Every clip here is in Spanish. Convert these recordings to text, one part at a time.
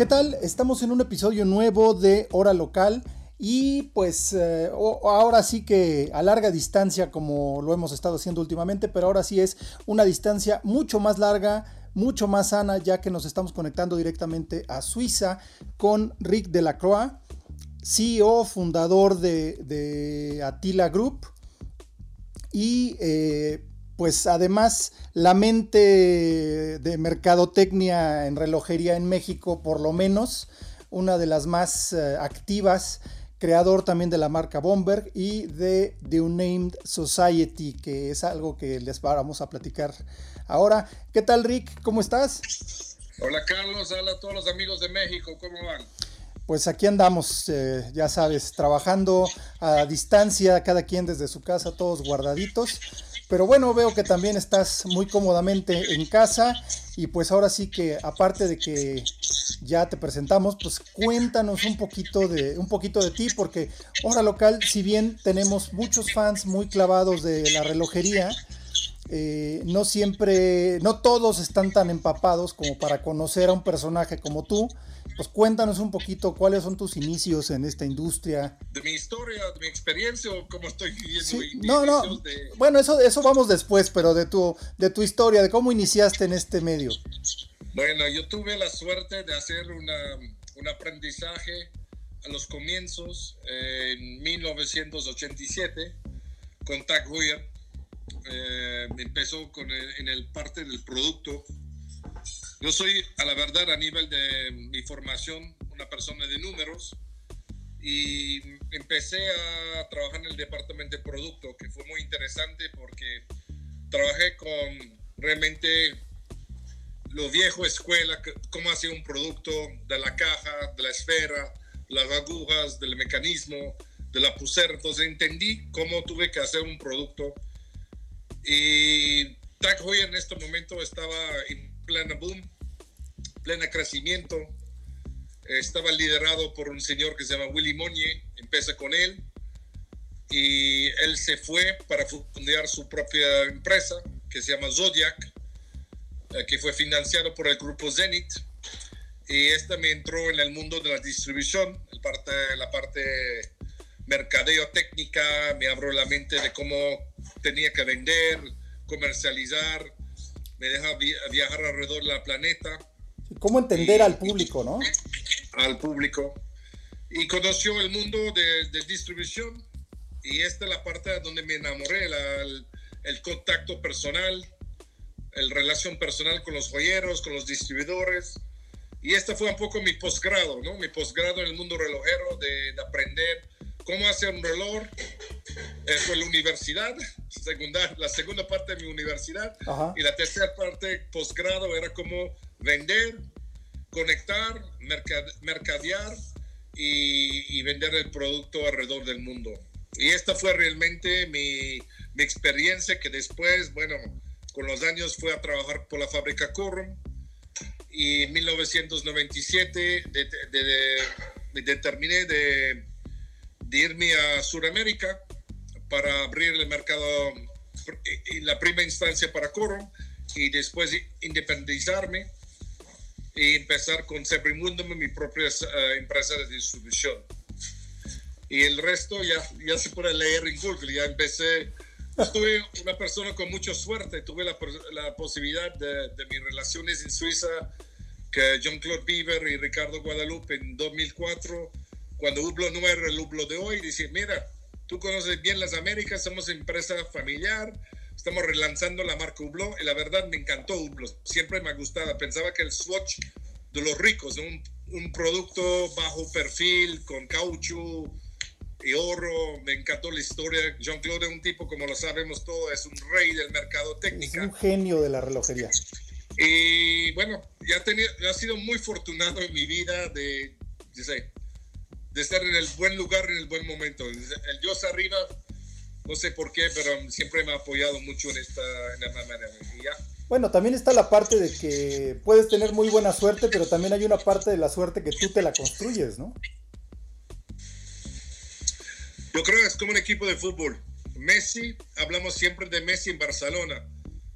¿Qué tal? Estamos en un episodio nuevo de Hora Local y pues eh, ahora sí que a larga distancia como lo hemos estado haciendo últimamente, pero ahora sí es una distancia mucho más larga, mucho más sana ya que nos estamos conectando directamente a Suiza con Rick Delacroix, CEO, fundador de, Atila Group y eh, pues además la mente de mercadotecnia en relojería en México, por lo menos, una de las más eh, activas, creador también de la marca Bomberg y de The Unnamed Society, que es algo que les vamos a platicar ahora. ¿Qué tal, Rick? ¿Cómo estás? Hola, Carlos. Hola a todos los amigos de México. ¿Cómo van? Pues aquí andamos, eh, ya sabes, trabajando a distancia, cada quien desde su casa, todos guardaditos pero bueno, veo que también estás muy cómodamente en casa y pues ahora sí que aparte de que ya te presentamos, pues cuéntanos un poquito de un poquito de ti porque Hora Local, si bien tenemos muchos fans muy clavados de la relojería, eh, no siempre, no todos están tan empapados como para conocer a un personaje como tú pues cuéntanos un poquito cuáles son tus inicios en esta industria. De mi historia, de mi experiencia o cómo estoy viviendo. Sí, no, no. Bueno, eso, eso vamos después, pero de tu, de tu historia, de cómo iniciaste en este medio. Bueno, yo tuve la suerte de hacer una, un aprendizaje a los comienzos en 1987 con Tag Heuer. Eh, empezó con en el parte del producto yo soy, a la verdad, a nivel de mi formación, una persona de números y empecé a trabajar en el departamento de producto, que fue muy interesante porque trabajé con realmente lo viejo escuela, cómo hacía un producto de la caja, de la esfera, las agujas, del mecanismo, de la pulsera. Entonces entendí cómo tuve que hacer un producto. Y Tag Heuer en este momento estaba plena boom, plena crecimiento. Estaba liderado por un señor que se llama Willy Monnier, empecé con él y él se fue para fundar su propia empresa que se llama Zodiac, eh, que fue financiado por el grupo Zenith. Y esta me entró en el mundo de la distribución, parte, la parte mercadeo técnica, me abrió la mente de cómo tenía que vender, comercializar, me deja viajar alrededor del planeta. ¿Cómo entender al público, no? Al público. Y conoció el mundo de, distribución y esta es la parte donde me enamoré, el, contacto personal, el relación personal con los joyeros, con los distribuidores. Y este fue un poco mi posgrado, ¿no? Mi posgrado en el mundo relojero, de, de aprender cómo hacer un reloj. Fue la universidad, segunda, la segunda parte de mi universidad. Y la tercera parte, posgrado, era cómo vender, conectar, mercadear y, vender el producto alrededor del mundo. Y esta fue realmente mi, mi, experiencia que después, bueno, con los años fue a trabajar por la fábrica Corum y en 1997 determiné de de irme a Sudamérica para abrir el mercado en la primera instancia para Coro y después independizarme y empezar con Sebrimundo, mi propia eh, empresa de distribución. Y el resto ya, ya se puede leer en Google, ya empecé. Tuve una persona con mucha suerte, tuve la, la posibilidad de, de, mis relaciones en Suiza, que Jean-Claude Bieber y Ricardo Guadalupe en 2004 cuando Hublot no era el Hublot de hoy, dice, mira, tú conoces bien las Américas, somos empresa familiar, estamos relanzando la marca Hublot y la verdad me encantó Hublot, siempre me ha gustado, pensaba que el Swatch de los ricos, un, un producto bajo perfil, con caucho y oro, me encantó la historia, Jean-Claude es un tipo, como lo sabemos todos, es un rey del mercado técnico. Es un genio de la relojería. Y bueno, ya, tenido, ha sido muy afortunado en mi vida de, de estar en el buen lugar en el buen momento. El Dios arriba, no sé por qué, pero siempre me ha apoyado mucho en esta, en manera. Bueno, también está la parte de que puedes tener muy buena suerte, pero también hay una parte de la suerte que tú te la construyes, ¿no? Yo creo que es como un equipo de fútbol. Messi, hablamos siempre de Messi en Barcelona,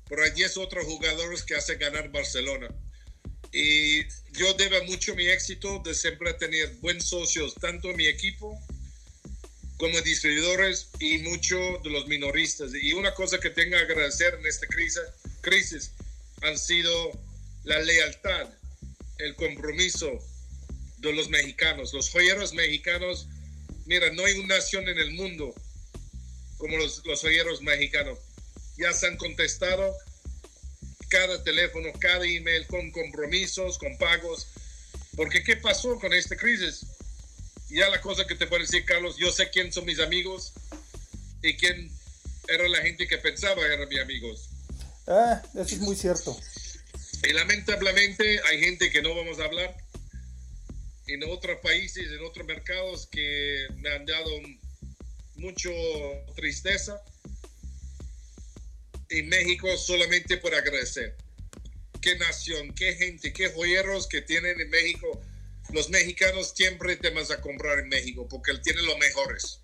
pero allí es otro jugador que hace ganar Barcelona. Y yo debo mucho mi éxito de siempre tener buenos socios, tanto en mi equipo como distribuidores y muchos de los minoristas. Y una cosa que tengo que agradecer en esta crisis, crisis han sido la lealtad, el compromiso de los mexicanos. Los joyeros mexicanos, mira, no hay una nación en el mundo como los, los joyeros mexicanos. Ya se han contestado cada teléfono, cada email con compromisos, con pagos. Porque ¿qué pasó con esta crisis? Ya la cosa que te puedo decir, Carlos, yo sé quién son mis amigos y quién era la gente que pensaba eran mis amigos. Ah, eso es muy cierto. Y lamentablemente hay gente que no vamos a hablar en otros países, en otros mercados que me han dado mucho tristeza. En México solamente por agradecer. Qué nación, qué gente, qué joyeros que tienen en México. Los mexicanos siempre te vas a comprar en México porque él tiene los mejores.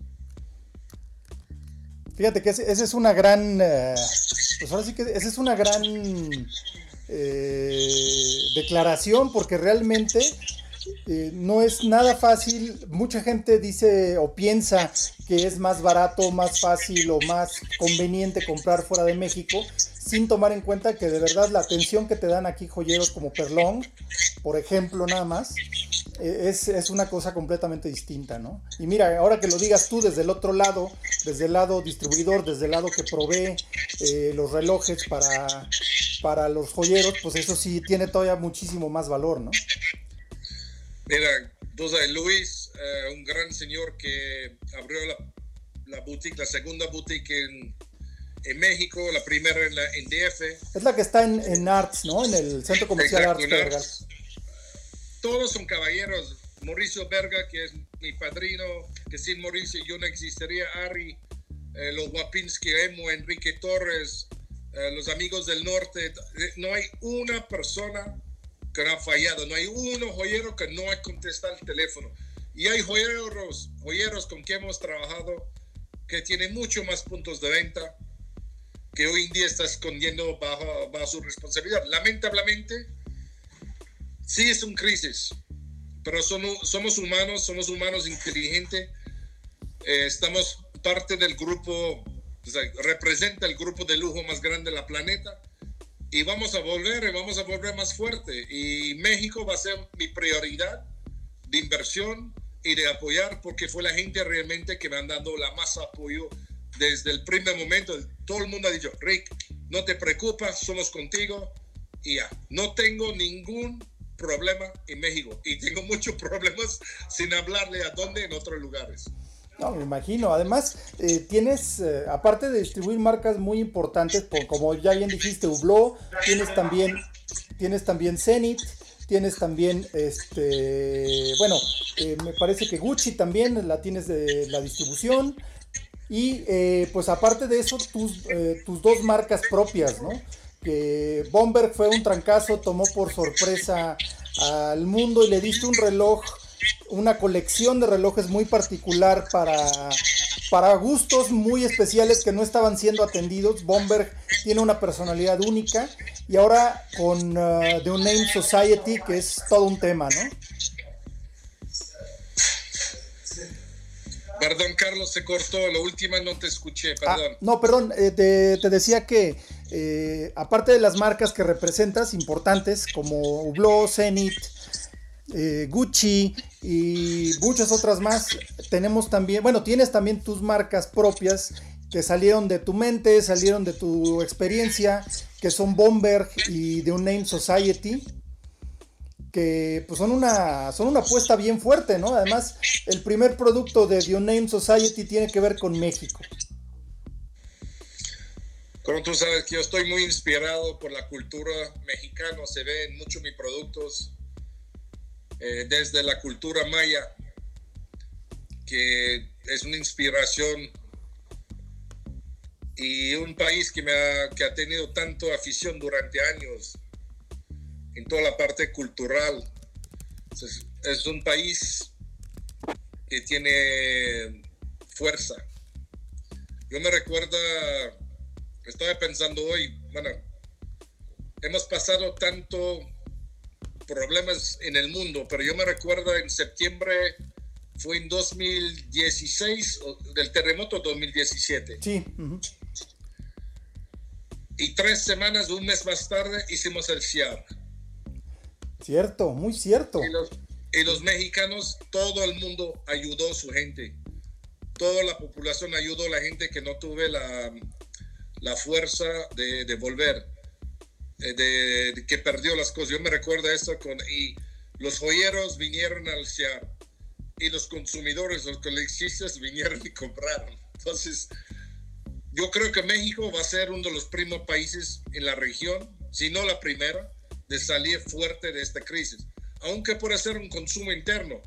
Fíjate que esa es una gran, eh, pues ahora sí que esa es una gran eh, declaración porque realmente eh, no es nada fácil. Mucha gente dice o piensa que es más barato, más fácil o más conveniente comprar fuera de México, sin tomar en cuenta que de verdad la atención que te dan aquí joyeros como Perlón, por ejemplo, nada más, es, una cosa completamente distinta, ¿no? Y mira, ahora que lo digas tú desde el otro lado, desde el lado distribuidor, desde el lado que provee eh, los relojes para, para los joyeros, pues eso sí tiene todavía muchísimo más valor, ¿no? Mira, entonces Luis, eh, un gran señor que abrió la, la boutique, la segunda boutique en, en México, la primera en, la, en DF. Es la que está en, en Arts, ¿no? En el centro comercial Arts todos son caballeros. Mauricio Berga, que es mi padrino, que sin Mauricio yo no existiría. Ari, eh, los Wapinski, Emo, Enrique Torres, eh, los amigos del norte. Eh, no hay una persona que no ha fallado. No hay uno joyero que no ha contestado el teléfono. Y hay joyeros, joyeros con quien hemos trabajado que tienen mucho más puntos de venta que hoy en día está escondiendo bajo, bajo su responsabilidad. Lamentablemente, sí es un crisis, pero somos, humanos, somos humanos inteligentes, eh, estamos parte del grupo, representa el grupo de lujo más grande de la planeta y vamos a volver y vamos a volver más fuerte. Y México va a ser mi prioridad de inversión y de apoyar porque fue la gente realmente que me han dado la más apoyo desde el primer momento. Todo el mundo ha dicho, Rick, no te preocupes, somos contigo y ya. No tengo ningún problema en México y tengo muchos problemas sin hablarle a dónde en otros lugares. No, me imagino. Además, eh, tienes, eh, aparte de distribuir marcas muy importantes, como ya bien dijiste, Hublot, tienes también, tienes también tienes también, este, bueno, eh, me parece que Gucci también la tienes de la distribución. Y pues aparte de eso, tus, tus dos marcas propias, ¿no? que Bomberg fue un trancazo, tomó por sorpresa al mundo y le diste un reloj, una colección de relojes muy particular para, para gustos muy especiales que no estaban siendo atendidos. Bomberg tiene una personalidad única y ahora con uh, The Unnamed Society, que es todo un tema, ¿no? Perdón, Carlos, se cortó. La última no te escuché, ah, perdón. no, perdón, eh, te, decía que eh, aparte de las marcas que representas importantes como Hublot, Zenit, eh, Gucci y muchas otras más, tenemos también, bueno, tienes también tus marcas propias que salieron de tu mente, salieron de tu experiencia, que son Bomberg y The Unnamed Society que pues son una, son una apuesta bien fuerte, ¿no? Además, el primer producto de The Unnamed Society tiene que ver con México. Pero tú sabes que yo estoy muy inspirado por la cultura mexicana, se ve en muchos mis productos, eh, desde la cultura maya, que es una inspiración y un país que, me ha, que ha tenido tanto afición durante años en toda la parte cultural. es un país que tiene fuerza. Yo me recuerdo, estaba pensando hoy, bueno, hemos pasado tanto problemas en el mundo, pero yo me recuerdo en septiembre, fue en 2016, del terremoto 2017. Sí. Y tres semanas, un mes más tarde, hicimos el CIAR. Cierto, muy cierto. Y los, y los mexicanos, todo el mundo ayudó a su gente. Toda la población ayudó a la gente que no tuve la, la fuerza de, de volver, eh, de, que perdió las cosas. Yo me recuerdo eso con, y los joyeros vinieron al CIAR y los consumidores, los coleccionistas vinieron y compraron. Entonces, yo creo que México va a ser uno de los primeros países en la región, si no la primera, de salir fuerte de esta crisis, aunque puede ser un consumo interno.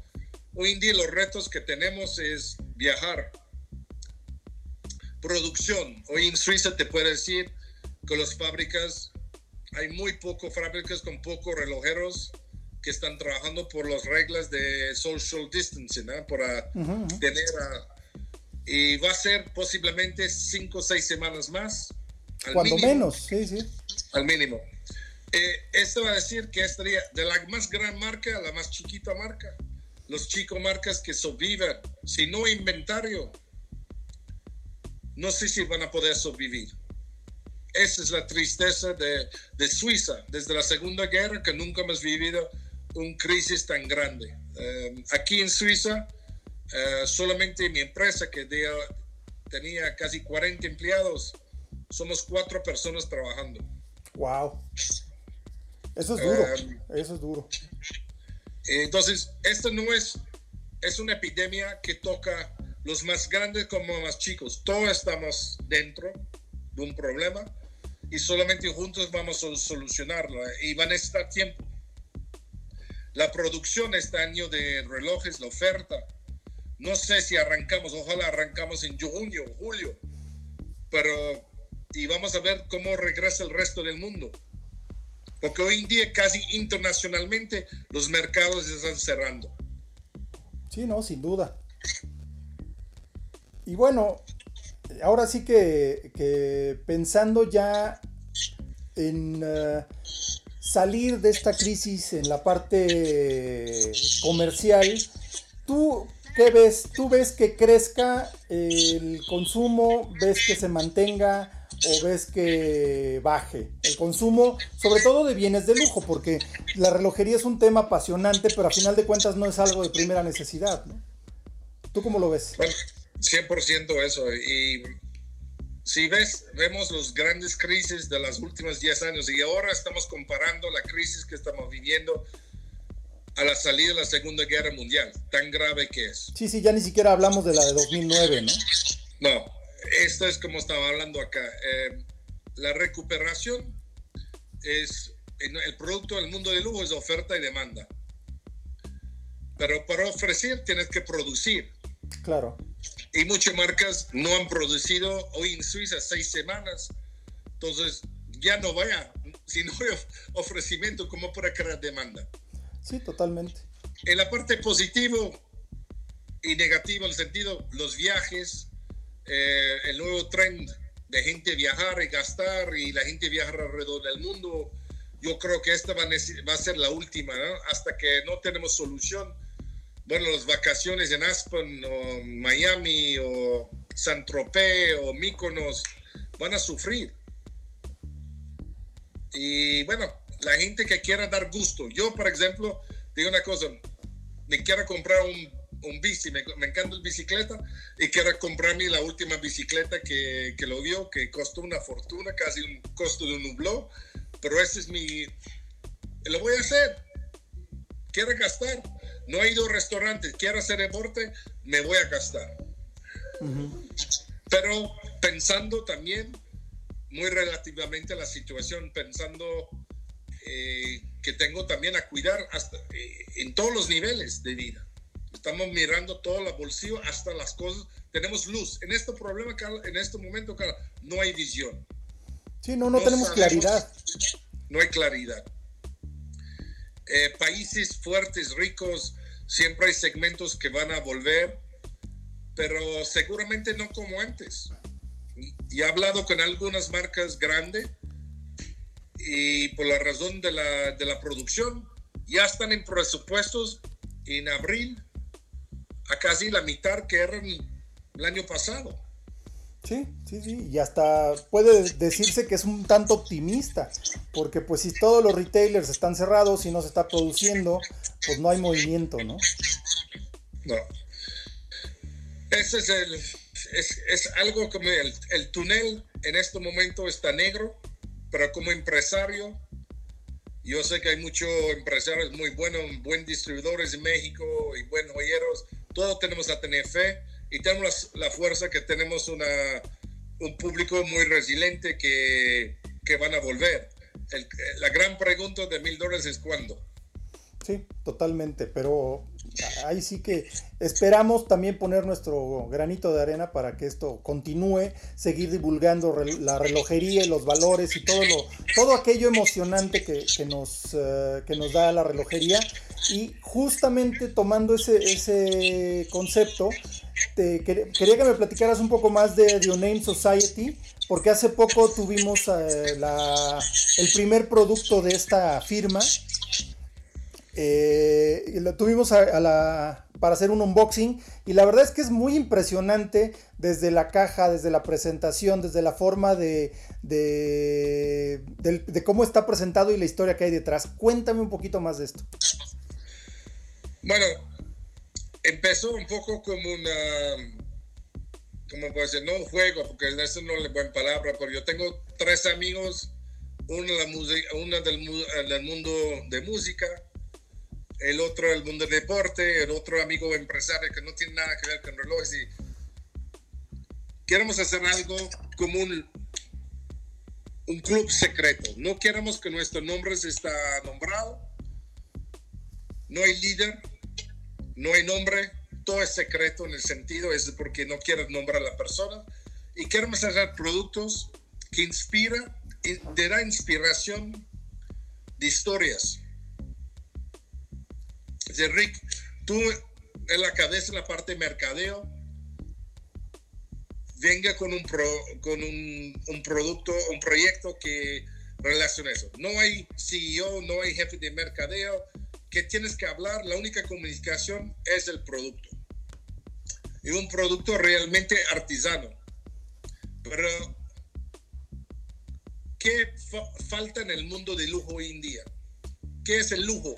Hoy en día los retos que tenemos es viajar, producción. Hoy en Suiza te puedo decir que las fábricas, hay muy pocas fábricas con pocos relojeros que están trabajando por las reglas de social distancing, ¿no? para tener a y va a ser posiblemente cinco o seis semanas más. Cuando menos, sí, sí. Al mínimo. Eh, esto va a decir que estaría de la más gran marca a la más chiquita marca. Los chicos marcas que sobreviven, si no inventario, no sé si van a poder sobrevivir. Esa es la tristeza de, de Suiza desde la Segunda Guerra, que nunca hemos vivido una crisis tan grande. Eh, aquí en Suiza, eh, solamente mi empresa, que tenía casi 40 empleados, somos cuatro personas trabajando. Wow. Eso es duro. Eh, eso es duro. Entonces, esto no es, es una epidemia que toca los más grandes como los más chicos. Todos estamos dentro de un problema y solamente juntos vamos a solucionarlo. Y van a estar tiempo. La producción este año de relojes, la oferta, no sé si arrancamos, ojalá arrancamos en junio, julio, pero y vamos a ver cómo regresa el resto del mundo. Porque hoy en día casi internacionalmente los mercados están cerrando. Sí, no, sin duda. Y bueno, ahora sí que, pensando ya en eh, salir de esta crisis en la parte comercial, ¿tú ¿Qué ves? ¿Tú ves que crezca el consumo? ¿Ves que se mantenga? ¿O ves que baje el consumo? Sobre todo de bienes de lujo, porque la relojería es un tema apasionante, pero a final de cuentas no es algo de primera necesidad. ¿no? ¿Tú cómo lo ves? 100% eso. Y si ves, vemos los grandes crisis de las últimas 10 años y ahora estamos comparando la crisis que estamos viviendo a la salida de la Segunda Guerra Mundial, tan grave que es. Sí, sí, ya ni siquiera hablamos de la de 2009, ¿no? No, esto es como estaba hablando acá. Eh, la recuperación es, el producto del mundo de lujo es oferta y demanda. Pero para ofrecer tienes que producir. Claro. Y muchas marcas no han producido hoy en Suiza seis semanas. Entonces ya no vaya, si no hay ofrecimiento, ¿cómo para crear demanda? Sí, totalmente. En la parte positivo y negativo, en el sentido, los viajes, eh, el nuevo trend de gente viajar y gastar y la gente viajar alrededor del mundo, yo creo que esta va a, va a ser la última, ¿no? Hasta que no tenemos solución. Bueno, las vacaciones en Aspen o Miami o San Tropez o Mykonos van a sufrir. Y bueno, la gente que quiera dar gusto. Yo, por ejemplo, digo una cosa, me quiero comprar un, un bici, me, encanta la bicicleta y quiero comprarme la última bicicleta que, que lo vio, que costó una fortuna, casi un costo de un nubló, pero ese es mi... Lo voy a hacer. Quiero gastar. No he ido a restaurantes, quiero hacer deporte, me voy a gastar. Pero pensando también muy relativamente a la situación, pensando eh, que tengo también a cuidar hasta, eh, en todos los niveles de vida. Estamos mirando todo el bolsillo hasta las cosas. Tenemos luz. En este problema, en este momento, cara, no hay visión. Sí, no, no, tenemos claridad. No hay claridad. Eh, países fuertes, ricos, siempre hay segmentos que van a volver, pero seguramente no como antes. Y he hablado con algunas marcas grandes y por la razón de la, de la producción ya están en presupuestos en abril a casi la mitad que eran el año pasado. Sí, sí, sí, y hasta puede decirse que es un tanto optimista, porque pues si todos los retailers están cerrados y no se está produciendo, pues no hay movimiento, ¿no? No. Ese es el, es, es algo como el, el, túnel en este momento está negro, pero como empresario, yo sé que hay muchos empresarios muy buenos, buen distribuidores en México y buenos joyeros, todos tenemos a tener fe y tenemos la, fuerza que tenemos una, un público muy resiliente que, que van a volver. la gran pregunta de mil dólares es cuándo. Sí, totalmente, pero ahí sí que esperamos también poner nuestro granito de arena para que esto continúe, seguir divulgando la relojería y los valores y todo lo, todo aquello emocionante que, nos, eh, que nos da la relojería. Y justamente tomando ese, ese concepto, te, quería que me platicaras un poco más de The Name Society, porque hace poco tuvimos eh, la, el primer producto de esta firma eh, lo tuvimos para hacer un unboxing y la verdad es que es muy impresionante desde la caja, desde la presentación, desde la forma de, cómo está presentado y la historia que hay detrás. Cuéntame un poquito más de esto. Bueno, empezó un poco como una, como puede ser, no un juego, porque eso no es buena palabra, pero yo tengo tres amigos, uno, la uno del, del mundo de música, el otro el mundo del deporte, el otro amigo empresario que no tiene nada que ver con relojes y queremos hacer algo como un, un club secreto. No queremos que nuestro nombre se está nombrado. No hay líder, no hay nombre, todo es secreto en el sentido es porque no quieres nombrar a la persona y queremos hacer productos que inspira, te da inspiración de historias Rick, tú en la cabeza, en la parte de mercadeo, venga con un, con un, producto, un proyecto que relacione eso. No hay CEO, no hay jefe de mercadeo, que tienes que hablar, la única comunicación es el producto. Y un producto realmente artesano. Pero, ¿qué falta en el mundo de lujo hoy en día? ¿Qué es el lujo?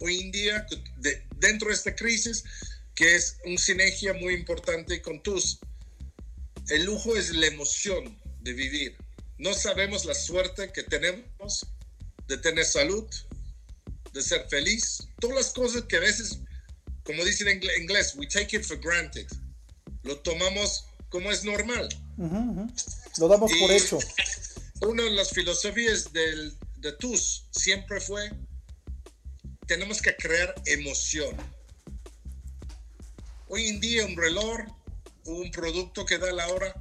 Hoy en día, dentro de esta crisis, que es una sinergia muy importante con tus. El lujo es la emoción de vivir. No sabemos la suerte que tenemos de tener salud, de ser feliz. Todas las cosas que a veces, como dicen en inglés, we take it for granted. Lo tomamos como es normal. Lo damos por hecho. Una de las filosofías del, de TUS siempre fue tenemos que crear emoción. Hoy en día un reloj un producto que da la hora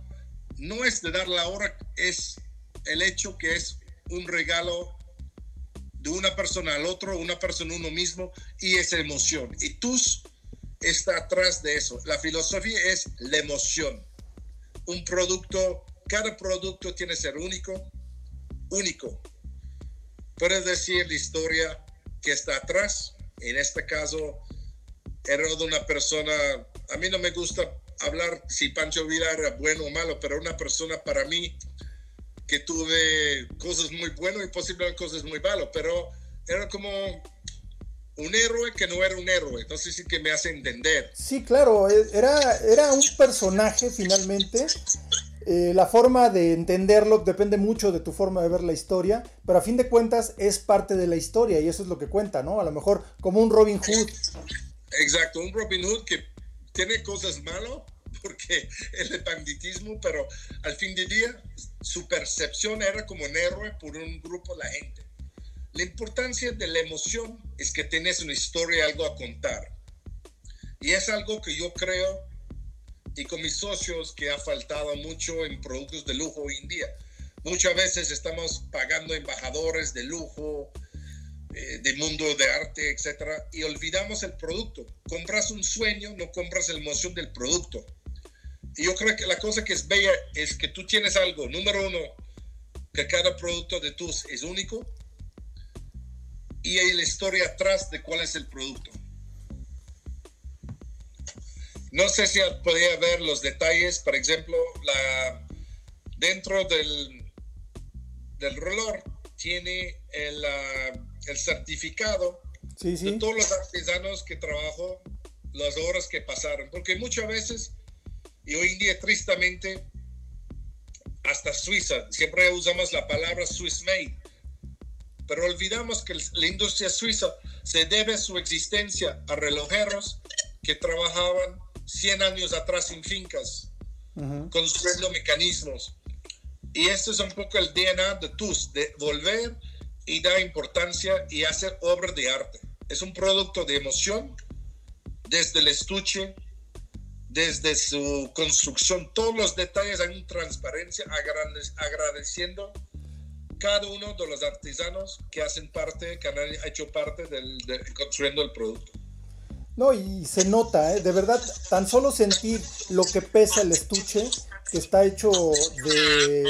no es de dar la hora, es el hecho que es un regalo de una persona al otro, una persona uno mismo y es emoción. Y tú está atrás de eso. La filosofía es la emoción. Un producto, cada producto tiene que ser único, único. Puedes decir la historia que está atrás. En este caso, era de una persona, a mí no me gusta hablar si Pancho Villa era bueno o malo, pero una persona para mí que tuve cosas muy buenas y posiblemente cosas muy malas, pero era como un héroe que no era un héroe. Entonces sí que me hace entender. Sí, claro, e, era, era un personaje finalmente eh, la forma de entenderlo depende mucho de tu forma de ver la historia, pero a fin de cuentas es parte de la historia y eso es lo que cuenta, ¿no? A lo mejor como un Robin Hood. Exacto, un Robin Hood que tiene cosas malas, porque es el banditismo, pero al fin del día su percepción era como un héroe por un grupo de la gente. La importancia de la emoción es que tienes una historia, algo a contar. Y es algo que yo creo, y con mis socios, que ha faltado mucho en productos de lujo hoy en día. Muchas veces estamos pagando embajadores de lujo, eh, de mundo de arte, etcétera, y olvidamos el producto. Compras un sueño, no compras la emoción del producto. Y yo creo que la cosa que es bella es que tú tienes algo, número uno, que cada producto de tus es único y hay la historia atrás de cuál es el producto. No sé si podía ver los detalles, por ejemplo, la, dentro del, del reloj tiene el, ah, el certificado de todos los artesanos que trabajó, las horas que pasaron, porque muchas veces, y hoy en día tristemente, hasta Suiza, siempre usamos la palabra Swiss made, pero olvidamos que la industria suiza se debe su existencia a relojeros que trabajaban 100 años atrás en fincas, construyendo mecanismos. Y este es un poco el DNA de TUS, de volver y dar importancia y hacer obra de arte. Es un producto de emoción desde el estuche, desde su construcción, todos los detalles hay transparencia, agradeciendo cada uno de los artesanos que hacen parte, que han hecho parte del, de, construyendo el producto. No, y se nota, ¿eh? de verdad, tan solo sentir lo que pesa el estuche, que está hecho de,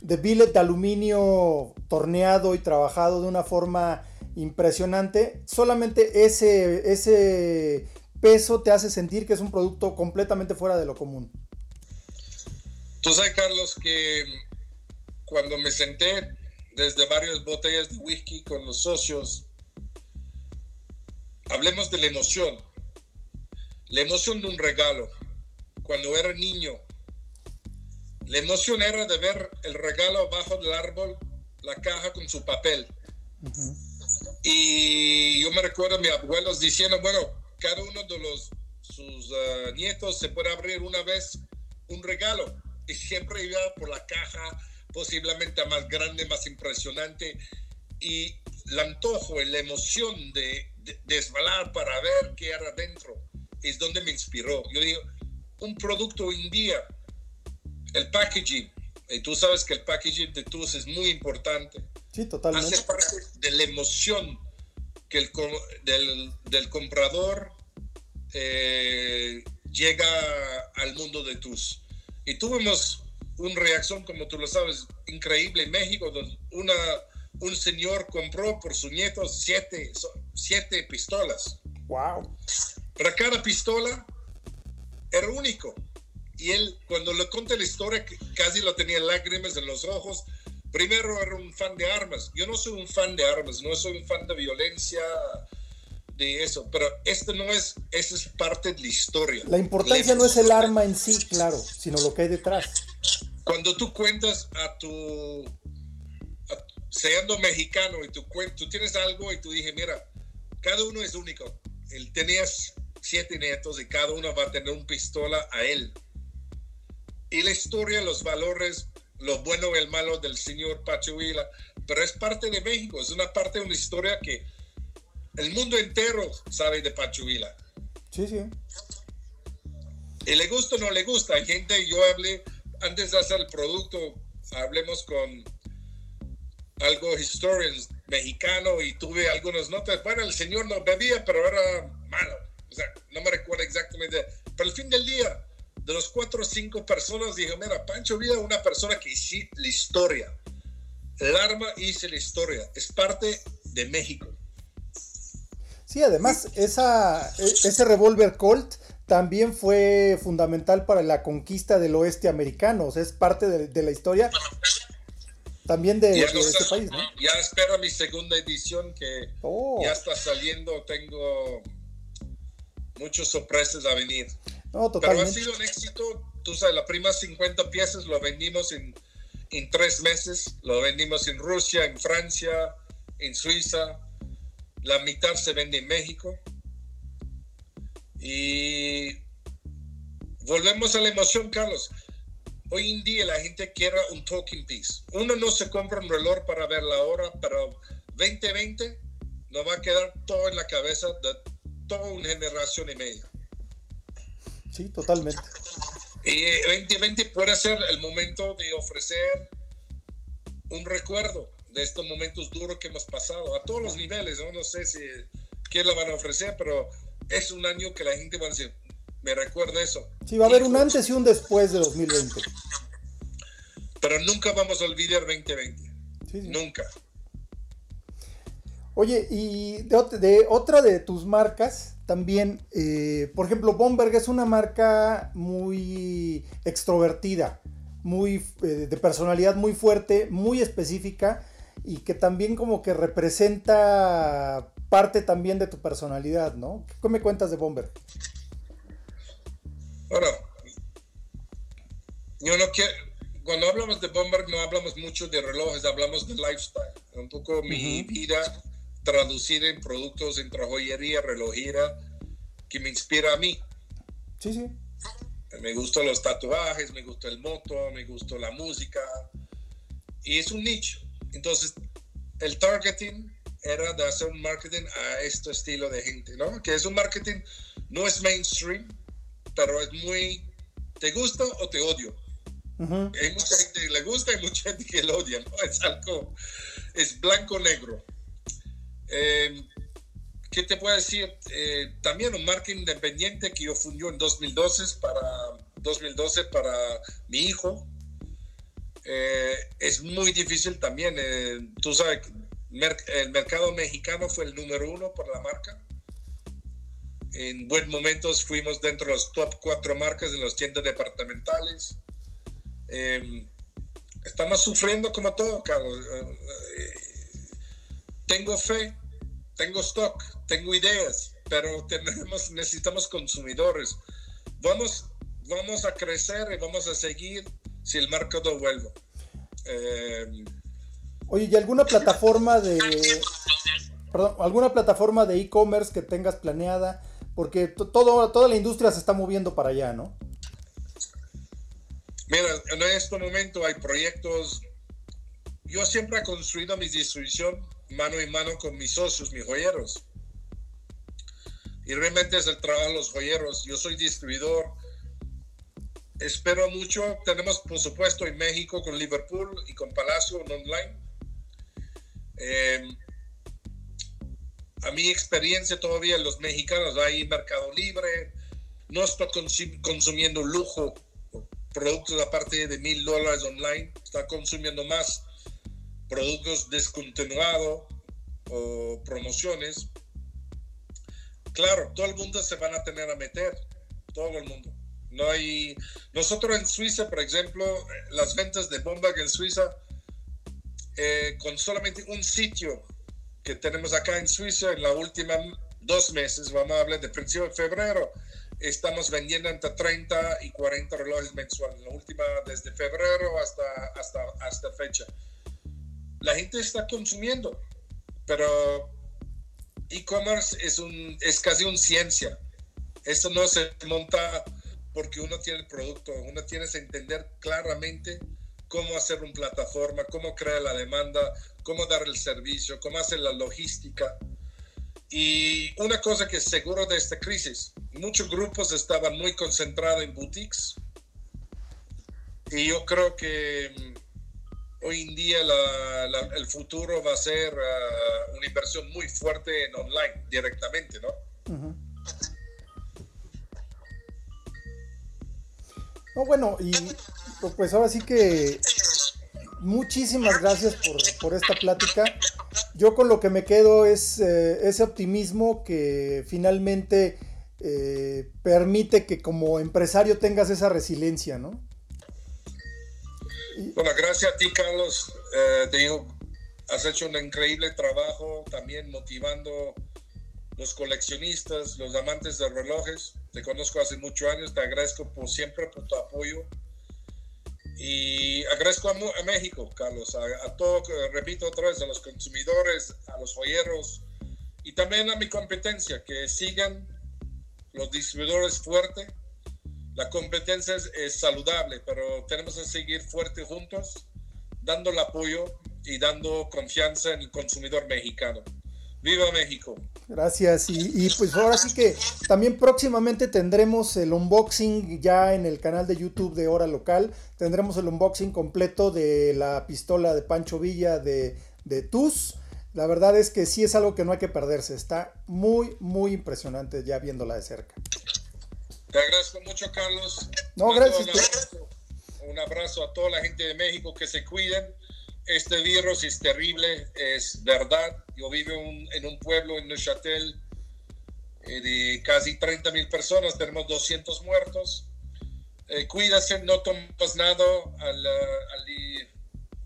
de billet de aluminio torneado y trabajado de una forma impresionante, solamente ese, ese peso te hace sentir que es un producto completamente fuera de lo común. Tú sabes, Carlos, que cuando me senté desde varias botellas de whisky con los socios, hablemos de la emoción. La emoción de un regalo. Cuando era niño, la emoción era de ver el regalo abajo del árbol, la caja con su papel. Y yo me recuerdo a mis abuelos diciendo, bueno, cada uno de los sus ah, nietos se puede abrir una vez un regalo. Y siempre iba por la caja posiblemente más grande, más impresionante. Y el antojo, la emoción de, desvalar para ver qué era dentro, es donde me inspiró. Yo digo, un producto hoy en día, el packaging, y tú sabes que el packaging de TUS es muy importante. Sí, totalmente. Hace parte de la emoción que el, del, del comprador eh, llega al mundo de TUS. Y tuvimos una reacción, como tú lo sabes, increíble en México, donde una, un señor compró por su nieto siete, siete pistolas. ¡Wow! Para cada pistola era único. Y él, cuando le conté la historia, casi lo tenía lágrimas en los ojos. Primero era un fan de armas. Yo no soy un fan de armas, no soy un fan de violencia, de eso, pero esto no es, eso es parte de la historia. La importancia no es el arma en sí, claro, sino lo que hay detrás cuando tú cuentas a tu, siendo mexicano y tú, tú tienes algo y tú dije, mira, cada uno es único. Él tenías siete nietos y cada uno va a tener un pistola a él. Y la historia, los valores, lo bueno y el malo del señor Pacho Vila, pero es parte de México, es una parte de una historia que el mundo entero sabe de Pacho Vila. Sí, sí. Y le gusta o no le gusta. Hay gente, yo hablé antes de hacer el producto, hablemos con algo historian mexicano y tuve algunas notas. Bueno, el señor no bebía, pero era malo. O sea, no me recuerdo exactamente. Pero al fin del día, de los cuatro o cinco personas, dije, mira, Pancho Villa una persona que hizo la historia. El arma hizo la historia. Es parte de México. Sí, además, esa, e, ese revólver Colt también fue fundamental para la conquista del oeste americano, o sea, es parte de, la historia también de, este país. ¿no? Ya espero mi segunda edición que oh. ya está saliendo, tengo muchas sorpresas a venir. No, Pero ha sido un éxito, tú sabes, las primeras 50 piezas lo vendimos en, en tres meses, lo vendimos en Rusia, en Francia, en Suiza, la mitad se vende en México y volvemos a la emoción, Carlos. Hoy en día la gente quiere un talking piece. Uno no se compra un reloj para ver la hora, pero 2020 nos va a quedar todo en la cabeza de toda una generación y media. Sí, totalmente. Y 2020 puede ser el momento de ofrecer un recuerdo de estos momentos duros que hemos pasado a todos los niveles. No, no sé si qué lo van a ofrecer, pero es un año que la gente va a decir, me recuerda eso. Sí, va a haber un antes y un después de 2020. Pero nunca vamos a olvidar 2020. Nunca. Oye, y de, otra de tus marcas, también, eh, por ejemplo, Bomberg es una marca muy extrovertida, muy eh, de personalidad muy fuerte, muy específica y que también como que representa parte también de tu personalidad, ¿no? ¿Qué me cuentas de Bomberg? Bueno, yo no quiero, cuando hablamos de Bomber no hablamos mucho de relojes, hablamos de lifestyle. Un poco mi vida traducida en productos en joyería, relojera, que me inspira a mí. Sí, sí. Me gustan los tatuajes, me gusta el moto, me gusta la música. Y es un nicho. Entonces, el targeting era de hacer un marketing a este estilo de gente, ¿no? Que es un marketing, no es mainstream, pero es muy, ¿te gusta o te odio? Hay mucha gente que le gusta y mucha gente que lo odia, ¿no? Es algo, es blanco-negro. Em, ¿Qué te puedo decir? Eh, también un marketing independiente que yo fundí en 2012 para, 2012 para mi hijo. Eh, es muy difícil también. Eh, tú sabes, el mercado mexicano fue el número uno por la marca en buenos momentos fuimos dentro de los top cuatro marcas en los tiendas departamentales. Em, estamos sufriendo como todo, Carlos. Eh, tengo fe, tengo stock, tengo ideas, pero tenemos, necesitamos consumidores. Vamos, vamos a crecer y vamos a seguir si el mercado vuelve. Em, Oye, ¿y alguna plataforma de... Perdón, alguna plataforma de e-commerce que tengas planeada porque todo, toda la industria se está moviendo para allá, ¿no? Mira, en este momento hay proyectos. Yo siempre he construido mi distribución mano en mano con mis socios, mis joyeros. Y realmente es el trabajo de los joyeros. Yo soy distribuidor. Espero mucho. Tenemos, por supuesto, en México con Liverpool y con Palacio online. Eh, a mi experiencia todavía los mexicanos hay Mercado Libre, no estoy consumiendo lujo, productos aparte de mil dólares online, está consumiendo más productos descontinuados o promociones. Claro, todo el mundo se van a tener a meter, todo el mundo. No hay, nosotros en Suiza, por ejemplo, las ventas de Bombag en Suiza, eh, con solamente un sitio que tenemos acá en Suiza en la última dos meses, vamos a hablar de principio de febrero, estamos vendiendo entre 30 y 40 relojes mensuales, la última desde febrero hasta, hasta, hasta fecha. La gente está consumiendo, pero e-commerce es, un, es casi una ciencia. Esto no se monta porque uno tiene el producto, uno tiene que entender claramente cómo hacer una plataforma, cómo crear la demanda, cómo dar el servicio, cómo hacer la logística. Y una cosa que es seguro de esta crisis, muchos grupos estaban muy concentrados en boutiques y yo creo que mm, hoy en día el futuro va a ser ah, una inversión muy fuerte en online directamente, ¿no? No, bueno, y pues ahora sí que muchísimas gracias por, esta plática. Yo con lo que me quedo es eh, ese optimismo que finalmente eh, permite que como empresario tengas esa resiliencia, ¿no? Bueno, gracias a ti, Carlos. Eh, te digo, has hecho un increíble trabajo también motivando los coleccionistas, los amantes de relojes. Te conozco hace muchos años, te agradezco por siempre por tu apoyo y agradezco a, México, Carlos, a, a, todo, repito otra vez, a los consumidores, a los joyeros y también a mi competencia, que sigan los distribuidores fuertes, la competencia es, saludable, pero tenemos que seguir fuerte juntos, dando el apoyo y dando confianza en el consumidor mexicano. ¡Viva México! Gracias. Y, pues ahora sí que también próximamente tendremos el unboxing ya en el canal de YouTube de Hora Local. Tendremos el unboxing completo de la pistola de Pancho Villa de, de TUS. La verdad es que sí es algo que no hay que perderse. Está muy, muy impresionante ya viéndola de cerca. Te agradezco mucho, Carlos. No, gracias. Un abrazo, un abrazo a toda la gente de México que se cuiden este virus es terrible, es verdad. Yo vivo en un pueblo en Neuchâtel eh, de casi 30 mil personas, tenemos 200 muertos. Eh, cuídase, no tomes nada, al, al,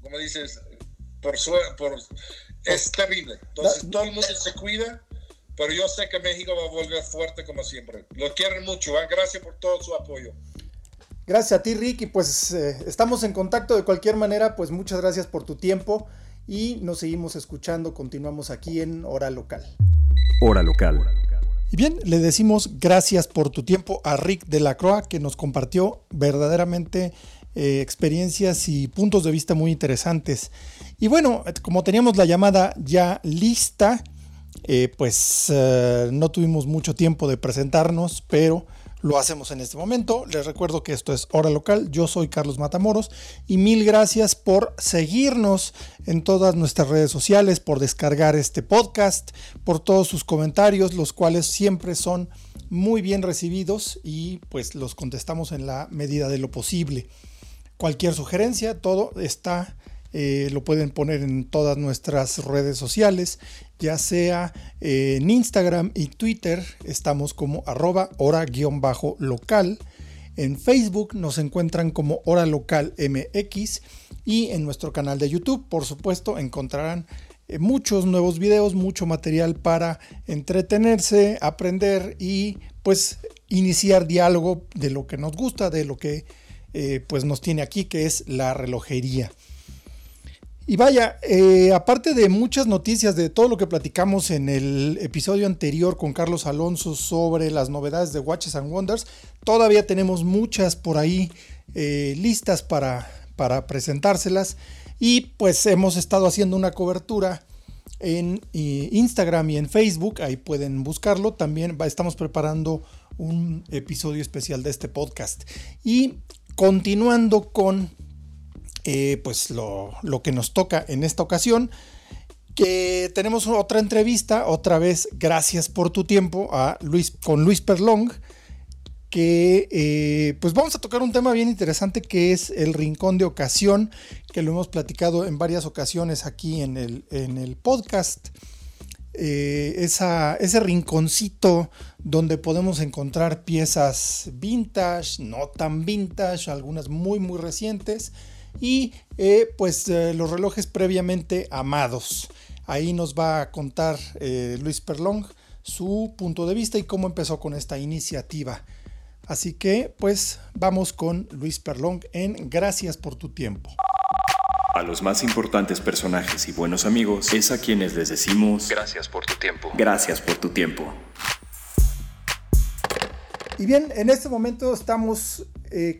como dices, por, por es terrible. Entonces todo el mundo se cuida, pero yo sé que México va a volver fuerte como siempre. Lo quieren mucho, ¿eh? gracias por todo su apoyo. Gracias a ti, Rick, y pues eh, estamos en contacto de cualquier manera, pues muchas gracias por tu tiempo y nos seguimos escuchando, continuamos aquí en Hora Local. Hora Local. Y bien, le decimos gracias por tu tiempo a Rick de la Croa, que nos compartió verdaderamente eh, experiencias y puntos de vista muy interesantes. Y bueno, como teníamos la llamada ya lista, eh, pues no tuvimos mucho tiempo de presentarnos, pero lo hacemos en este momento. Les recuerdo que esto es Hora Local. Yo soy Carlos Matamoros y mil gracias por seguirnos en todas nuestras redes sociales, por descargar este podcast, por todos sus comentarios, los cuales siempre son muy bien recibidos y pues los contestamos en la medida de lo posible. Cualquier sugerencia, todo está eh, lo pueden poner en todas nuestras redes sociales, ya sea eh, en Instagram y Twitter, estamos como arroba hora-local. En Facebook nos encuentran como Hora Local MX y en nuestro canal de YouTube, por supuesto, encontrarán eh, muchos nuevos videos, mucho material para entretenerse, aprender y pues iniciar diálogo de lo que nos gusta, de lo que pues nos tiene aquí, que es la relojería. Y vaya, eh, aparte de muchas noticias de todo lo que platicamos en el episodio anterior con Carlos Alonso sobre las novedades de Watches and Wonders, todavía tenemos muchas por ahí eh, listas para, para presentárselas. Y pues hemos estado haciendo una cobertura en eh, Instagram y en Facebook, ahí pueden buscarlo. También estamos preparando un episodio especial de este podcast. Y continuando con eh, pues lo, que nos toca en esta ocasión. Que tenemos otra entrevista, otra vez, gracias por tu tiempo, a Luis, con Luis Perlong, que eh, pues vamos a tocar un tema bien interesante que es el rincón de ocasión, que lo hemos platicado en varias ocasiones aquí en el, en el podcast. Eh, ese rinconcito donde podemos encontrar piezas vintage, no tan vintage, algunas muy muy recientes y eh, pues eh, los relojes previamente amados. Ahí nos va a contar eh, Luis Perlong su punto de vista y cómo empezó con esta iniciativa. Así que pues vamos con Luis Perlong en Gracias por tu tiempo. A los más importantes personajes y buenos amigos es a quienes les decimos Gracias por tu tiempo. Gracias por tu tiempo. Y bien, en este momento estamos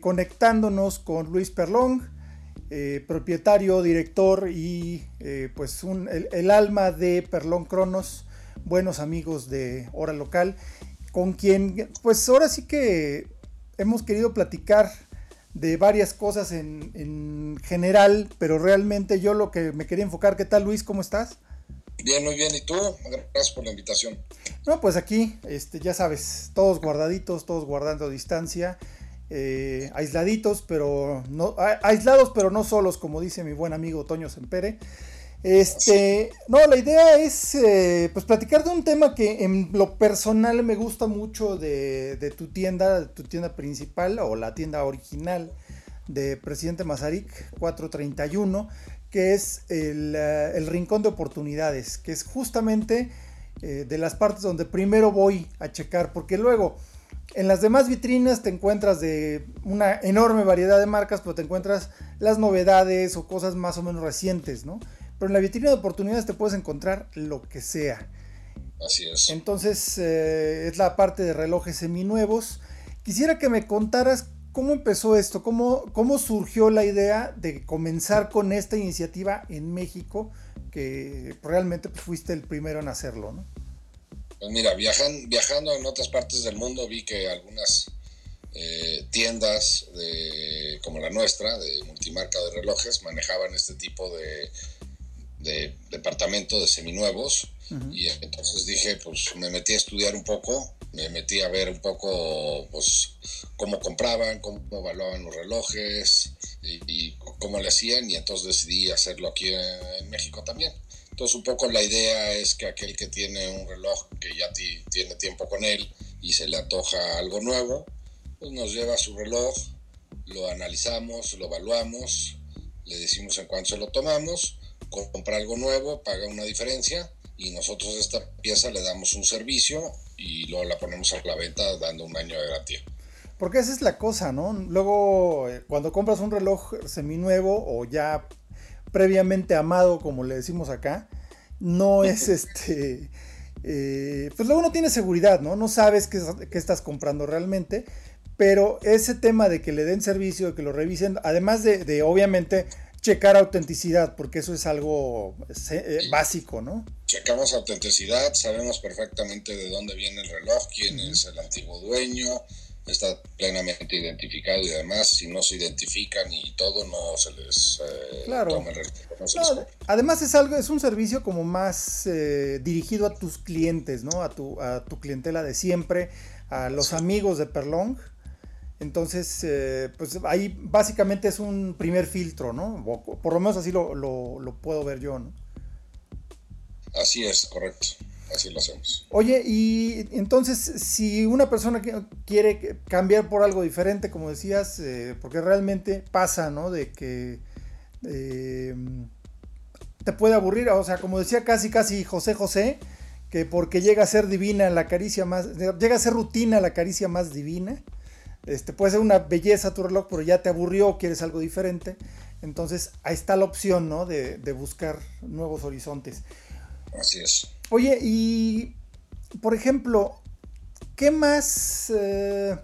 conectándonos con Luis Perlong eh, propietario, director y eh, pues el, alma de Perlón Cronos, buenos amigos de Hora Local, con quien pues ahora sí que hemos querido platicar de varias cosas en, en, general, pero realmente yo lo que me quería enfocar, ¿qué tal Luis? ¿Cómo estás? Bien, muy bien, ¿y tú? Gracias por la invitación. No, pues aquí, este, ya sabes, todos guardaditos, todos guardando distancia. Eh, aisladitos, pero no, aislados, pero no solos, como dice mi buen amigo Toño Sempere. Este, no, la idea es eh, pues platicar de un tema que en lo personal me gusta mucho de, tu tienda, de tu tienda principal o la tienda original de Presidente Mazarik 431, que es eh, el rincón de oportunidades, que es justamente de las partes donde primero voy a checar, porque luego en las demás vitrinas te encuentras de una enorme variedad de marcas, pero te encuentras las novedades o cosas más o menos recientes, ¿no? Pero en la vitrina de oportunidades te puedes encontrar lo que sea. Así es. Entonces eh, es la parte de relojes seminuevos. Quisiera que me contaras cómo empezó esto, cómo, cómo surgió la idea de comenzar con esta iniciativa en México, que realmente pues, fuiste el primero en hacerlo, ¿no? Pues mira, viajan, viajando en otras partes del mundo vi que algunas eh, tiendas de, como la nuestra, de multimarca de relojes, manejaban este tipo de, de departamento de seminuevos. Y entonces dije, pues me metí a estudiar un poco, me metí a ver un poco pues, cómo compraban, cómo evaluaban los relojes y, cómo le hacían. Y entonces decidí hacerlo aquí en, México también. Entonces un poco la idea es que aquel que tiene un reloj que ya tiene tiempo con él y se le antoja algo nuevo, pues nos lleva su reloj, lo analizamos, lo evaluamos, le decimos en cuánto se lo tomamos, compra algo nuevo, paga una diferencia y nosotros esta pieza le damos un servicio y luego la ponemos a la venta dando un año de garantía. Porque esa es la cosa, ¿no? Luego, eh, cuando compras un reloj seminuevo o ya previamente amado, como le decimos acá, no es este... Eh, pues luego no tienes seguridad, ¿no? No sabes qué, qué estás comprando realmente pero ese tema de que le den servicio, de que lo revisen, además de, obviamente checar autenticidad, porque eso es algo eh, básico, ¿no? Checamos autenticidad, sabemos perfectamente de dónde viene el reloj, quién es el antiguo dueño, está plenamente identificado y además si no se identifican y todo no se les eh, toma el además es algo, es un servicio como más eh, dirigido a tus clientes, ¿no? A tu, a tu clientela de siempre, a los amigos de Perlong entonces, eh, pues ahí básicamente es un primer filtro, ¿no? por lo menos así lo, puedo ver yo, ¿no? Así es, correcto. Así lo hacemos. Oye, y entonces, si una persona quiere cambiar por algo diferente, como decías, eh, porque realmente pasa, ¿no? De que eh, te puede aburrir, o sea, como decía casi, casi José José, que porque llega a ser divina la caricia más, llega a ser rutina la caricia más divina. Este, puede ser una belleza tu reloj, pero ya te aburrió, quieres algo diferente. Entonces ahí está la opción, ¿no? De, buscar nuevos horizontes. Así es. Oye, y por ejemplo, ¿qué más, eh,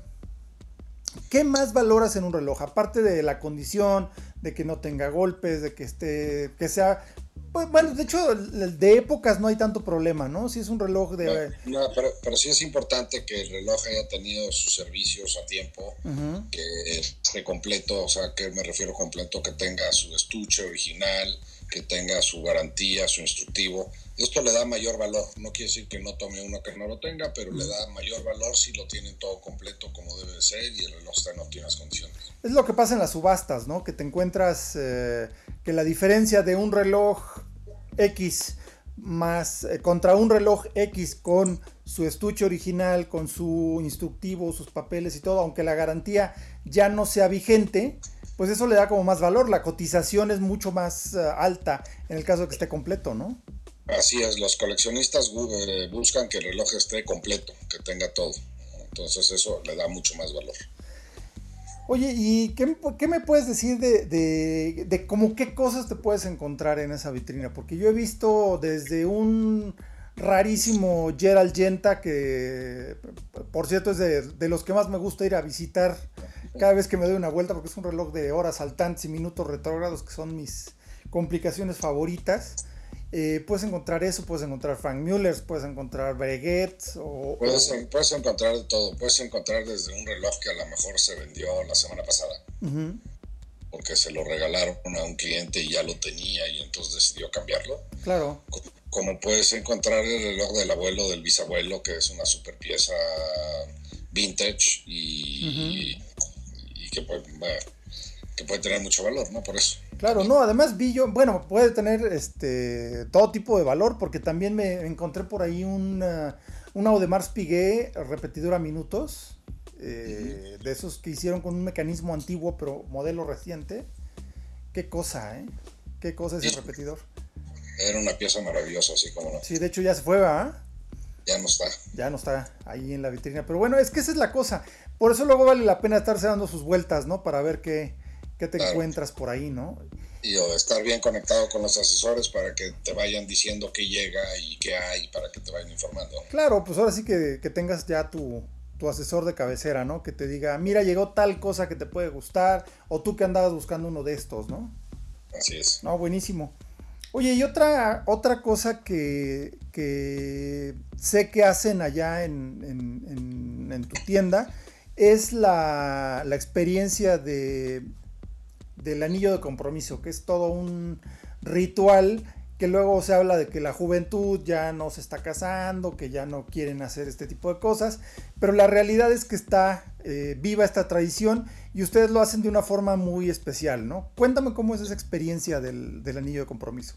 ¿qué más valoras en un reloj? Aparte de la condición, de que no tenga golpes, de que esté, que sea pues, bueno, de hecho, de épocas no hay tanto problema, ¿no? Si es un reloj de... No, pero, pero, sí es importante que el reloj haya tenido sus servicios a tiempo, que esté completo, o sea, que me refiero completo, que tenga su estuche original, que tenga su garantía, su instructivo. Esto le da mayor valor. No quiere decir que no tome uno que no lo tenga, pero le da mayor valor si lo tienen todo completo como debe ser y el reloj está en óptimas condiciones. Es lo que pasa en las subastas, ¿no? Que te encuentras eh, que la diferencia de un reloj X más eh, contra un reloj X con su estuche original, con su instructivo, sus papeles y todo, aunque la garantía ya no sea vigente, pues eso le da como más valor. La cotización es mucho más eh, alta en el caso de que esté completo, ¿no? Así es, los coleccionistas eh, buscan que el reloj esté completo, que tenga todo. Entonces eso le da mucho más valor. Oye, ¿y qué, me puedes decir de, de, cómo qué cosas te puedes encontrar en esa vitrina? Porque yo he visto desde un rarísimo Gerald Genta, que por cierto es de, de, los que más me gusta ir a visitar cada vez que me doy una vuelta, porque es un reloj de horas saltantes y minutos retrógrados que son mis complicaciones favoritas. Eh, puedes encontrar eso, puedes encontrar Frank Müller, puedes encontrar Breguet. O, puedes, puedes, encontrar de todo. Puedes encontrar desde un reloj que a lo mejor se vendió la semana pasada. Porque se lo regalaron a un cliente y ya lo tenía y entonces decidió cambiarlo. Claro. Como puedes encontrar el reloj del abuelo, del bisabuelo, que es una super pieza vintage y, que, puede, que puede tener mucho valor, ¿no? Por eso. Claro, no, además vi yo, bueno, puede tener este todo tipo de valor, porque también me encontré por ahí un, un Audemars Piguet repetidor a minutos, eh, de esos que hicieron con un mecanismo antiguo, pero modelo reciente. Qué cosa, ¿eh? Qué cosa ese repetidor. Era una pieza maravillosa, así como no. Sí, de hecho ya se fue, ¿va? Ya no está. Ya no está ahí en la vitrina. Pero bueno, es que esa es la cosa. Por eso luego vale la pena estarse dando sus vueltas, ¿no? Para ver qué, qué te encuentras por ahí, ¿no? Y o estar bien conectado con los asesores para que te vayan diciendo qué llega y qué hay, para que te vayan informando. Claro, pues ahora sí que, tengas ya tu, tu asesor de cabecera, ¿no? Que te diga, mira, llegó tal cosa que te puede gustar, o tú que andabas buscando uno de estos, ¿no? Así es. No, buenísimo. Oye, y otra, otra cosa que, sé que hacen allá en, en, tu tienda es la, la experiencia de, del anillo de compromiso, que es todo un ritual que luego se habla de que la juventud ya no se está casando, que ya no quieren hacer este tipo de cosas, pero la realidad es que está eh, viva esta tradición y ustedes lo hacen de una forma muy especial, ¿no? Cuéntame cómo es esa experiencia del, del anillo de compromiso.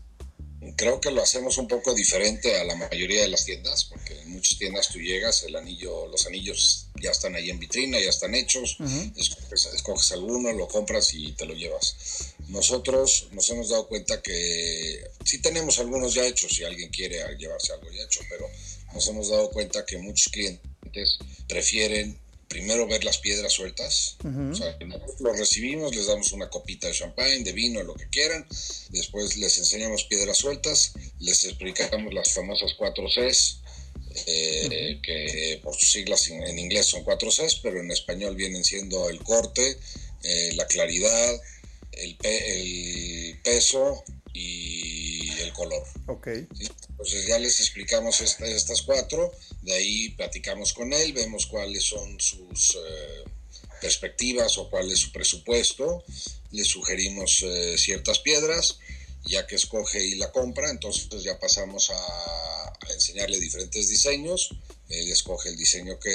Creo que lo hacemos un poco diferente a la mayoría de las tiendas, porque en muchas tiendas tú llegas, el anillo, los anillos ya están ahí en vitrina, ya están hechos, escoges, alguno, lo compras y te lo llevas. Nosotros nos hemos dado cuenta que sí tenemos algunos ya hechos, si alguien quiere llevarse algo ya hecho, pero nos hemos dado cuenta que muchos clientes prefieren primero ver las piedras sueltas. O sea, los recibimos, les damos una copita de champagne, de vino, lo que quieran. Después les enseñamos piedras sueltas, les explicamos las famosas 4 Cs, eh, que por sus siglas en, inglés son 4 Cs, pero en español vienen siendo el corte, eh, la claridad, el, el peso y el color. Ok. Entonces ya les explicamos estas cuatro, de ahí platicamos con él, vemos cuáles son sus eh, perspectivas o cuál es su presupuesto, le sugerimos eh, ciertas piedras, ya que escoge y la compra, entonces ya pasamos a, enseñarle diferentes diseños, él escoge el diseño que,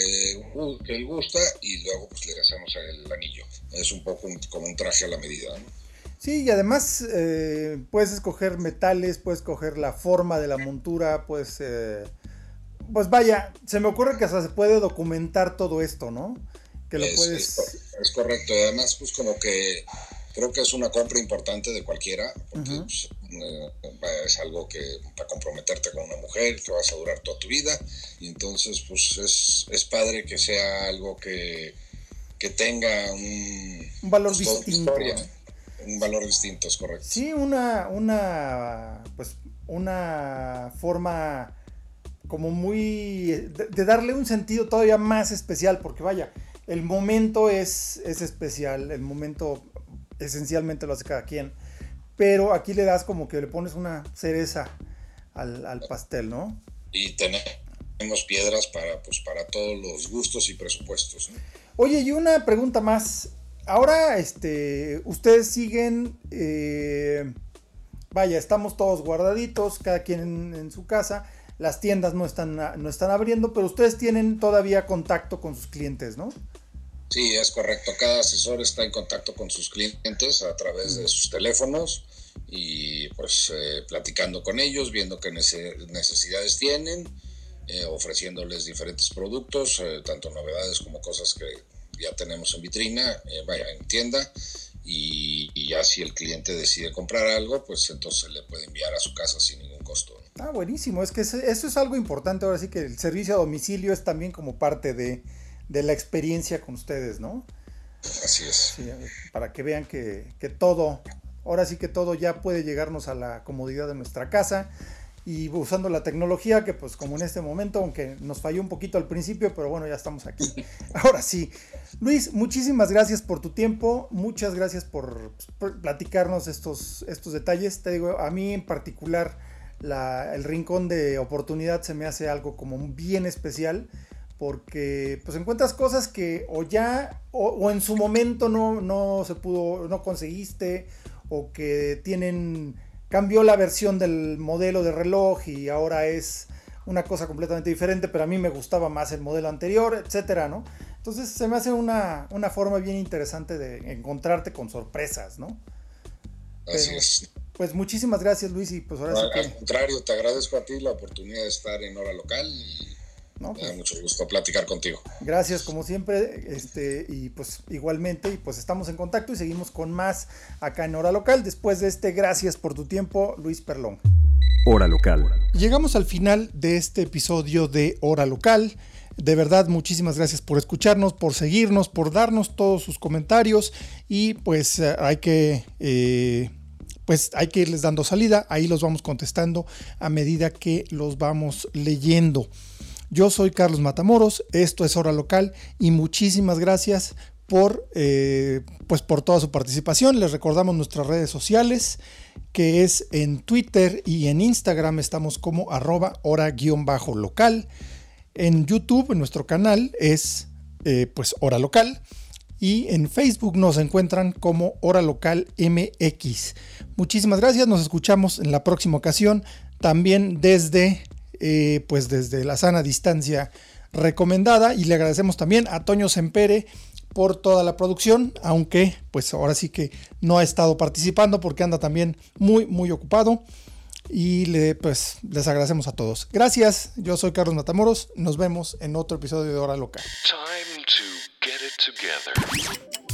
que él gusta y luego pues le hacemos el anillo. Es un poco como un traje a la medida. ¿no? Sí, y además eh, puedes escoger metales, puedes escoger la forma de la montura, pues, pues vaya, se me ocurre que hasta se puede documentar todo esto, ¿no? Que lo es, puedes... Es, correcto, además pues como que creo que es una compra importante de cualquiera, porque pues, eh, es algo que para comprometerte con una mujer que vas a durar toda tu vida, y entonces pues es, es padre que sea algo que, que tenga un, un valor pues, distinto un valor distinto, es correcto. Sí, una, una, pues, una forma como muy, de, darle un sentido todavía más especial, porque vaya, el momento es, es especial, el momento esencialmente lo hace cada quien, pero aquí le das como que le pones una cereza al, pastel, ¿no? Y tenemos piedras para, pues, para todos los gustos y presupuestos. Oye, y una pregunta más, ahora, este, ustedes siguen, eh, vaya, estamos todos guardaditos, cada quien en, su casa, las tiendas no están, no están abriendo, pero ustedes tienen todavía contacto con sus clientes, ¿no? Sí, es correcto. Cada asesor está en contacto con sus clientes a través de sus teléfonos y pues eh, platicando con ellos, viendo qué necesidades tienen, eh, ofreciéndoles diferentes productos, tanto novedades como cosas que ya tenemos en vitrina, eh, vaya, en tienda, y, ya si el cliente decide comprar algo, pues entonces le puede enviar a su casa sin ningún costo. Ah, buenísimo, es que eso es algo importante, ahora sí que el servicio a domicilio es también como parte de, la experiencia con ustedes, ¿no? Así es. para que vean que, que todo, ahora sí que todo ya puede llegarnos a la comodidad de nuestra casa y usando la tecnología que pues como en este momento, aunque nos falló un poquito al principio, pero bueno, ya estamos aquí. Ahora sí. Luis, muchísimas gracias por tu tiempo, muchas gracias por, platicarnos estos, estos detalles. Te digo, a mí en particular el rincón de oportunidad se me hace algo como bien especial porque pues encuentras cosas que o ya o, en su momento no, no se pudo, no conseguiste o que tienen cambió la versión del modelo de reloj y ahora es una cosa completamente diferente, pero a mí me gustaba más el modelo anterior, etcétera, ¿no? Entonces se me hace una, forma bien interesante de encontrarte con sorpresas, ¿no? Así es. Pues muchísimas gracias, Luis, y pues ahora sí que... Al contrario, te agradezco a ti la oportunidad de estar en hora local y me da pues mucho gusto platicar contigo. Gracias, como siempre, este, y pues igualmente, y pues estamos en contacto y seguimos con más acá en Hora Local. Después de este, gracias por tu tiempo, Luis Perlón. Hora Local. Llegamos al final de este episodio de Hora Local. De verdad, muchísimas gracias por escucharnos, por seguirnos, por darnos todos sus comentarios y pues eh, hay que... Eh, pues hay que irles dando salida, ahí los vamos contestando a medida que los vamos leyendo. Yo soy Carlos Matamoros, esto es Hora Local y muchísimas gracias por, eh, pues por toda su participación. Les recordamos nuestras redes sociales, que es en Twitter y en Instagram estamos como arroba hora-local. En YouTube, en nuestro canal, es eh, pues Hora Local. Y en Facebook nos encuentran como Hora Local MX. Muchísimas gracias, nos escuchamos en la próxima ocasión, también desde, eh, pues desde la sana distancia recomendada. Y le agradecemos también a Toño Sempere por toda la producción, aunque pues ahora sí que no ha estado participando porque anda también muy muy ocupado y le, pues les agradecemos a todos. Gracias, yo soy Carlos Matamoros, nos vemos en otro episodio de Hora Local.